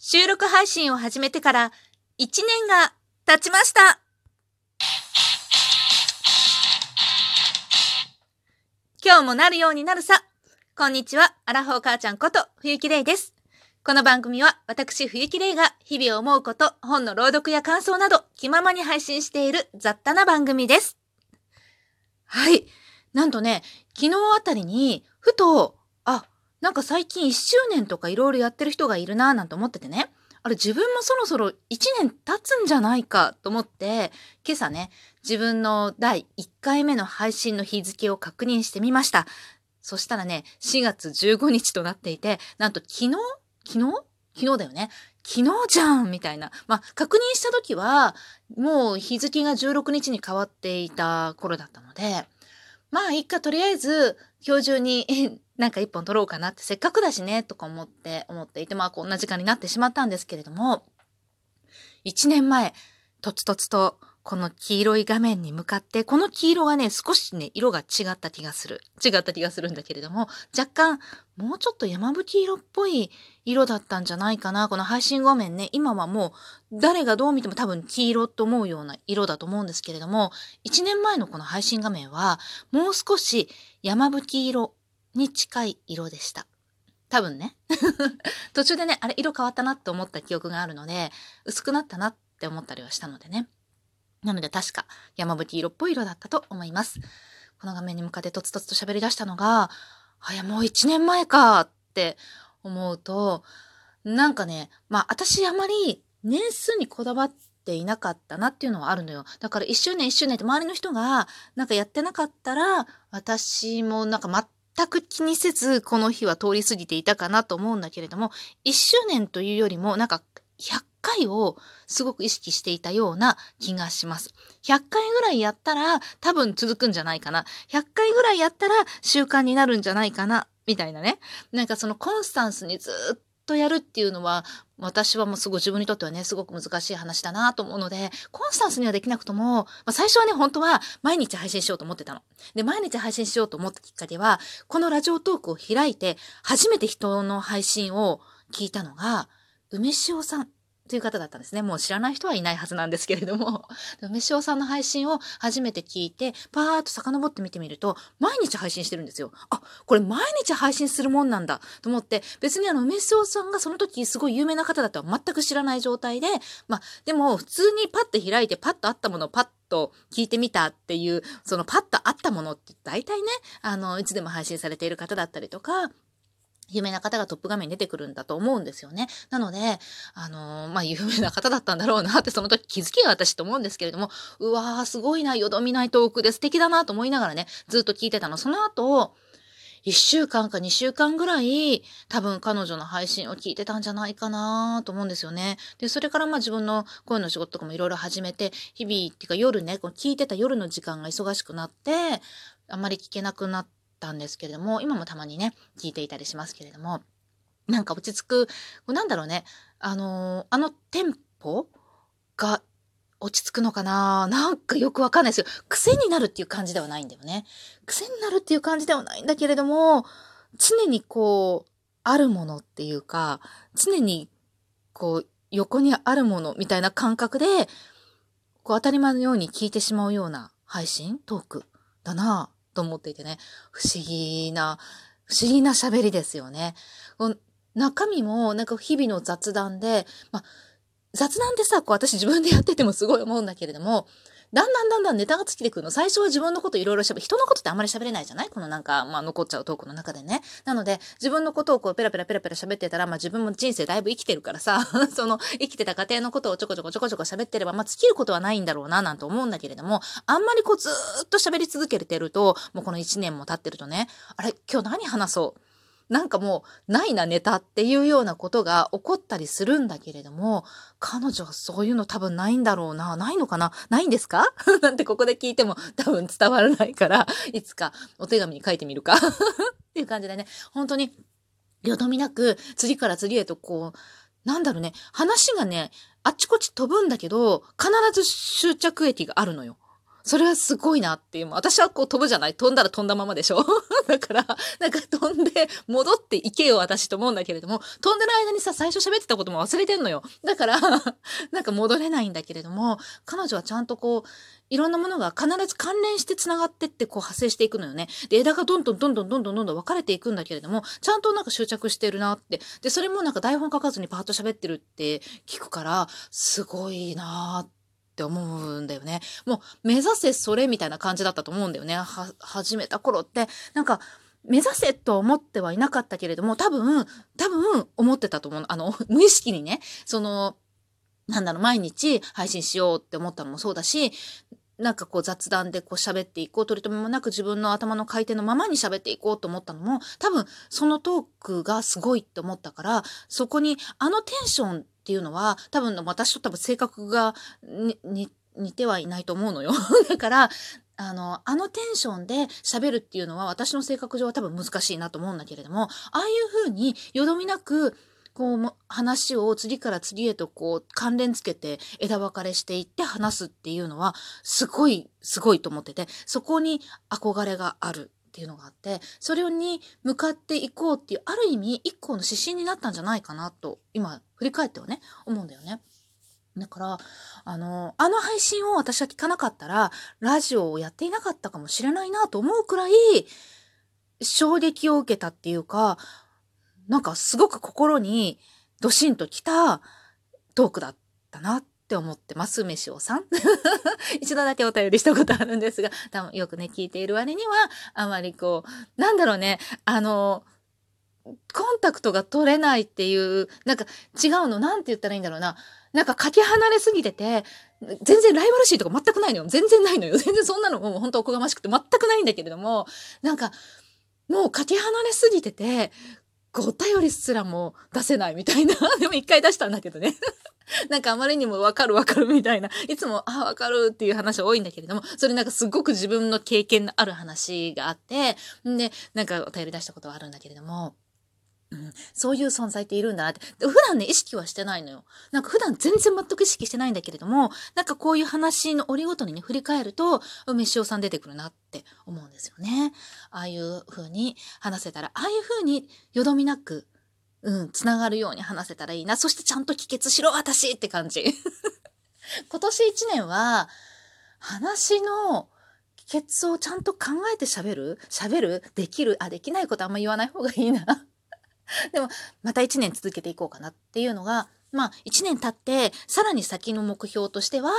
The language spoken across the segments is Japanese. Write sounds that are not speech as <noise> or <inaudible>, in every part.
収録配信を始めてから1年が経ちました。今日もなるようになるさ。こんにちは、アラフォー母ちゃんこと冬木玲です。この番組は私冬木玲が日々思うこと、本の朗読や感想など気ままに配信している雑多な番組です。はい。なんとね、昨日あたりにふと、あ、なんか最近1周年とかいろいろやってる人がいるなぁなんて思っててね。あれ自分もそろそろ1年経つんじゃないかと思って、今朝ね、自分の第1回目の配信の日付を確認してみました。そしたらね、4月15日となっていて、なんと昨日昨日？昨日だよね。昨日じゃんみたいな。まあ、確認した時は、もう日付が16日に変わっていた頃だったので、まあ、いっか、とりあえず、今日中になんか一本撮ろうかなって、せっかくだしね、とか思って、思っていて、まあ、こんな時間になってしまったんですけれども、1年前、とつとつと、この黄色い画面に向かって、この黄色がね、少しね、色が違った気がする。違った気がするんだけれども、若干、もうちょっと山吹色っぽい色だったんじゃないかな。この配信画面ね、今はもう、誰がどう見ても多分黄色と思うような色だと思うんですけれども、1年前のこの配信画面は、もう少し山吹色に近い色でした。多分ね。<laughs> 途中でね、あれ、色変わったなって思った記憶があるので、薄くなったなって思ったりはしたのでね。なので確か山吹色っぽい色だったと思います。この画面に向かってとつとつと喋り出したのが、あ、いや、もう1年前かって思うと、なんかね、まあ私あまり年数にこだわっていなかったなっていうのはあるのよ。だから1周年1周年って周りの人がなんかやってなかったら、私もなんか全全く気にせずこの日は通り過ぎていたかなと思うんだけれども、1周年というよりもなんか100回をすごく意識していたような気がします。100回ぐらいやったら多分続くんじゃないかな。100回ぐらいやったら習慣になるんじゃないかな。みたいなね。なんかそのコンスタンスにずっとやるっていうのは私はもうすごい自分にとってはねすごく難しい話だなと思うのでコンスタンスにはできなくとも、まあ、最初はね本当は毎日配信しようと思ってたの。で毎日配信しようと思ったきっかけはこのラジオトークを開いて初めて人の配信を聞いたのが梅塩さんという方だったんですね。もう知らない人はいないはずなんですけれども、<laughs> 梅塩さんの配信を初めて聞いて、パーッと遡って見てみると、毎日配信してるんですよ。あ、これ毎日配信するもんなんだと思って、別にあの、梅塩さんがその時すごい有名な方だとは全く知らない状態で、まあ、でも普通にパッと開いて、パッとあったものをパッと聞いてみたっていう、そのパッとあったものって大体ね、あの、いつでも配信されている方だったりとか、有名な方がトップ画面に出てくるんだと思うんですよね。なので、あのーまあ、有名な方だったんだろうなってその時気づきが私と思うんですけれども、うわー、すごいな、よどみないトークで素敵だなと思いながらね、ずっと聞いてたの。その後、1週間か2週間ぐらい、多分彼女の配信を聞いてたんじゃないかなと思うんですよね。で、それからまあ自分の声の仕事とかもいろいろ始めて、日々っていうか夜ね、こう聞いてた夜の時間が忙しくなって、あんまり聞けなくなってたんですけれども、今もたまにね、聞いていたりしますけれども、なんか落ち着く、なんだろうね、あのーあのテンポが落ち着くのかななんかよくわかんないですよ。癖になるっていう感じではないんだよね。癖になるっていう感じではないんだけれども、常にこう、あるものっていうか、常にこう、横にあるものみたいな感覚で、こう当たり前のように聞いてしまうような配信トークだなと思っていてね、不思議な、不思議な喋りですよね。こう中身もなんか日々の雑談で、まあ、雑談ってさ、こう私自分でやっててもすごい思うんだけれども、だんだんだんだんネタが尽きてくるの。最初は自分のこといろいろ喋る。人のことってあんまり喋れないじゃない？このなんか、まあ残っちゃうトークの中でね。なので、自分のことをこうペラペラペラペラ喋ってたら、まあ自分も人生だいぶ生きてるからさ、<laughs> その生きてた過程のことをちょこちょこちょこちょこ喋ってれば、まあ尽きることはないんだろうな、なんて思うんだけれども、あんまりこうずっと喋り続けてると、もうこの1年も経ってるとね、あれ、今日何話そう？なんかもうないなネタっていうようなことが起こったりするんだけれども、彼女はそういうの多分ないんだろうな。ないのかな？ないんですか？<laughs> なんてここで聞いても多分伝わらないから、いつかお手紙に書いてみるか？<laughs> っていう感じでね、本当によどみなく次から次へとこう、なんだろうね、話がね、あっちこっち飛ぶんだけど、必ず終着駅があるのよ。それはすごいなっていう。私はこう飛ぶじゃない飛んだら飛んだままでしょ <laughs> だから、なんか飛んで戻っていけよ私と思うんだけれども、飛んでる間にさ、最初喋ってたことも忘れてんのよ。だから <laughs> なんか戻れないんだけれども、彼女はちゃんとこう、いろんなものが必ず関連して繋がってってこう発生していくのよね。で、枝がどんどんどんどんどんどんどんどん分かれていくんだけれども、ちゃんとなんか執着してるなって。で、それもなんか台本書かずにパーッと喋ってるって聞くから、すごいなーって。って思うんだよね。もう目指せそれみたいな感じだったと思うんだよね。は、始めた頃って、なんか、目指せと思ってはいなかったけれども、多分、多分思ってたと思う。あの、<laughs> 無意識にね、その、なんだろう、毎日配信しようって思ったのもそうだし、なんかこう雑談でこう喋っていこう、取り留めもなく自分の頭の回転のままに喋っていこうと思ったのも、多分そのトークがすごいって思ったから、そこにあのテンションっていうのは、多分私と多分性格が似てはいないと思うのよ。<laughs> だから、あの、あのテンションで喋るっていうのは私の性格上は多分難しいなと思うんだけれども、ああいう風によどみなく、こう、話を次から次へとこう、関連つけて枝分かれしていって話すっていうのは、すごい、すごいと思ってて、そこに憧れがあるっていうのがあって、それに向かっていこうっていう、ある意味一個の指針になったんじゃないかなと、今、振り返ってはね、思うんだよね。だから、あの、あの配信を私は聞かなかったら、ラジオをやっていなかったかもしれないなと思うくらい、衝撃を受けたっていうか、なんかすごく心にドシンときたトークだったなって思ってます、飯尾さん。<laughs> 一度だけお便りしたことあるんですが、多分よくね、聞いている割には、あまりこう、なんだろうね、あの、コンタクトが取れないっていう、なんか違うの、なんて言ったらいいんだろうな。なんかかけ離れすぎてて、全然ライバルシーとか全くないのよ。全然ないのよ。<laughs> 全然そんなのもう本当おこがましくて全くないんだけれども、なんか、もうかけ離れすぎてて、お便りすらも出せないみたいな。<laughs> でも一回出したんだけどね。<laughs> なんかあまりにもわかるわかるみたいな。いつも、あ、わかるっていう話多いんだけれども、それなんかすごく自分の経験のある話があって、んで、なんかお便り出したことはあるんだけれども、うん、そういう存在っているんだなって。普段ね、意識はしてないのよ。なんか普段全然全く意識してないんだけれども、なんかこういう話の折ごとにね、振り返ると、梅塩さん出てくるなって思うんですよね。ああいう風に話せたら、ああいう風によどみなく、うん、つながるように話せたらいいな。そしてちゃんと帰結しろ、私って感じ。<laughs> 今年一年は、話の帰結をちゃんと考えて喋る？喋る？できる？あ、できないことあんま言わない方がいいな。<laughs> でも、また1年続けていこうかなっていうのが、まあ、1年経って、さらに先の目標としては、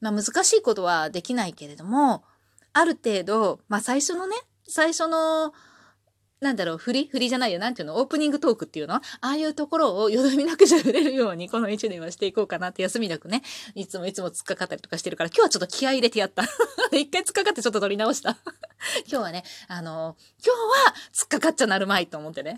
まあ、難しいことはできないけれども、ある程度、まあ、最初のね、最初の、なんだろう、振り？振りじゃないよ。なんていうの？オープニングトークっていうの？ああいうところをよどみなく喋れるように、<laughs> この一年はしていこうかなって休みなくね、いつもいつも突っかかったりとかしてるから、今日はちょっと気合入れてやった。<laughs> 一回突っかかってちょっと撮り直した。<laughs> 今日はね、あの今日は突っかかっちゃなるまいと思ってね。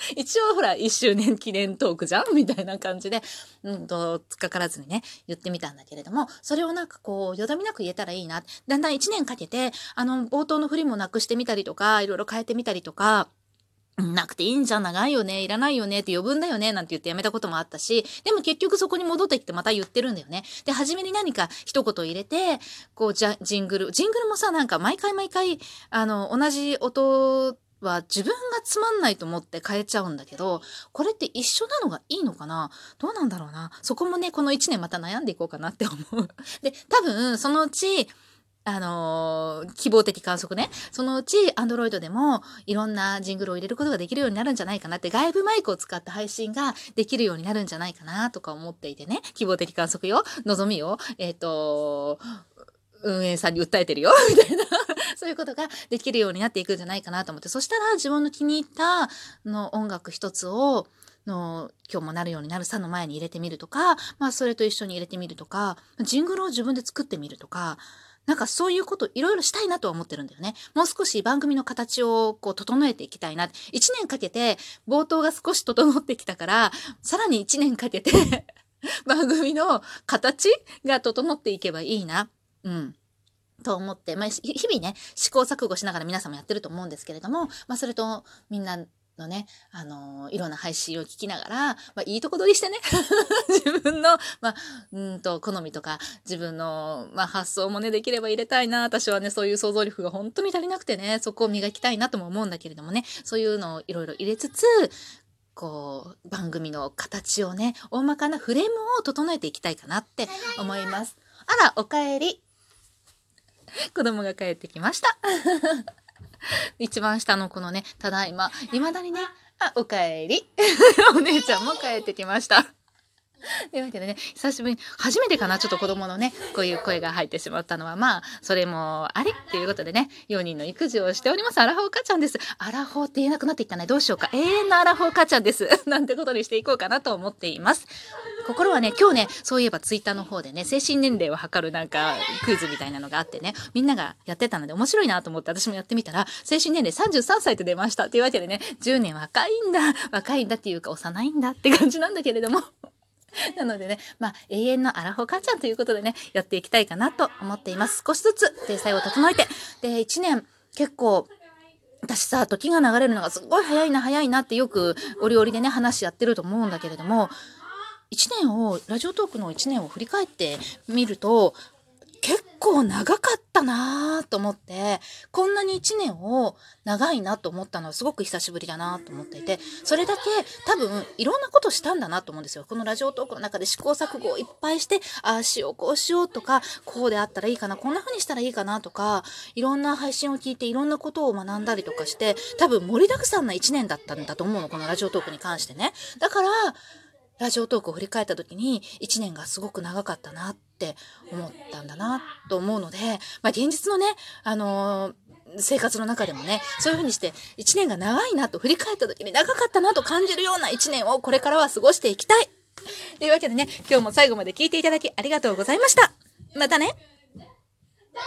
<laughs> 一応ほら、一周年記念トークじゃんみたいな感じで、うんと、つかからずにね、言ってみたんだけれども、それをなんかこう、よどみなく言えたらいいな。だんだん一年かけて、あの、冒頭の振りもなくしてみたりとか、いろいろ変えてみたりとか、なくていいんじゃん、長いよね、いらないよねって余分だよね、なんて言ってやめたこともあったし、でも結局そこに戻ってきてまた言ってるんだよね。で、初めに何か一言入れて、こう、じゃ、ジングル、ジングルもさ、なんか毎回毎回、あの、同じ音は自分がつまんないと思って変えちゃうんだけど、これって一緒なのがいいのかな？どうなんだろうな？そこもね、この1年また悩んでいこうかなって思う。で、多分、そのうち、あのー、希望的観測ね。そのうち、アンドロイドでも、いろんなジングルを入れることができるようになるんじゃないかなって、外部マイクを使った配信ができるようになるんじゃないかなとか思っていてね。希望的観測よ。望みよ。えっ、ー、と、運営さんに訴えてるよ。みたいな。そういうことができるようになっていくんじゃないかなと思って、そしたら自分の気に入ったの音楽一つを、の今日もなるようになるさの前に入れてみるとか、まあそれと一緒に入れてみるとか、ジングルを自分で作ってみるとか、なんかそういうこといろいろしたいなとは思ってるんだよね。もう少し番組の形をこう整えていきたいな。一年かけて冒頭が少し整ってきたから、さらに一年かけて <laughs> 番組の形が整っていけばいいな。うん。と思って、まあ、日々ね、試行錯誤しながら皆さんもやってると思うんですけれども、まあ、それとみんなのね、あのー、いろんな配信を聞きながら、まあ、いいとこ取りしてね、<laughs> 自分の、まあ、うんと、好みとか、自分の、まあ、発想もね、できれば入れたいな。私はね、そういう想像力が本当に足りなくてね、そこを磨きたいなとも思うんだけれどもね、そういうのをいろいろ入れつつ、こう、番組の形をね、大まかなフレームを整えていきたいかなって思います。あら、おかえり。<laughs> 子供が帰ってきました。<laughs> 一番下の子のね、ただいま、未だにね、あ、おかえり。<laughs> お姉ちゃんも帰ってきました。<laughs> というわけでね、久しぶりに、初めてかな、ちょっと子供のね、こういう声が入ってしまったのは、まあ、それもありっていうことでね、4人の育児をしております。アラフォー母ちゃんです。アラフォーって言えなくなっていったね。どうしようか。永遠のアラフォー母ちゃんです。<laughs> なんてことにしていこうかなと思っています。心はね、今日ね、そういえばツイッターの方でね、精神年齢を測るなんかクイズみたいなのがあってね、みんながやってたので面白いなと思って私もやってみたら、精神年齢33歳と出ました。というわけでね、10年若いんだ、若いんだっていうか幼いんだって感じなんだけれども。<laughs> なのでね、まあ、永遠のアラフォー母ちゃんということでね、やっていきたいかなと思っています。少しずつ、体裁を整えて。で、1年、結構、私さ、時が流れるのがすごい早いな、早いなってよく、折々でね、話やってると思うんだけれども、1年を、ラジオトークの1年を振り返ってみると、結構長かったなぁと思って、こんなに1年を長いなと思ったのはすごく久しぶりだなと思っていて、それだけ多分いろんなことしたんだなと思うんですよ。このラジオトークの中で試行錯誤をいっぱいして、ああしよう、こうしようとか、こうであったらいいかな、こんな風にしたらいいかなとか、いろんな配信を聞いていろんなことを学んだりとかして、多分盛りだくさんな1年だったんだと思うの、このラジオトークに関してね。だから、ラジオトークを振り返った時に1年がすごく長かったなって思ったんだなと思うので、まあ現実のね、あのー、生活の中でもね、そういうふうにして1年が長いなと振り返った時に長かったなと感じるような1年をこれからは過ごしていきたい。というわけでね、今日も最後まで聞いていただきありがとうございました。またね。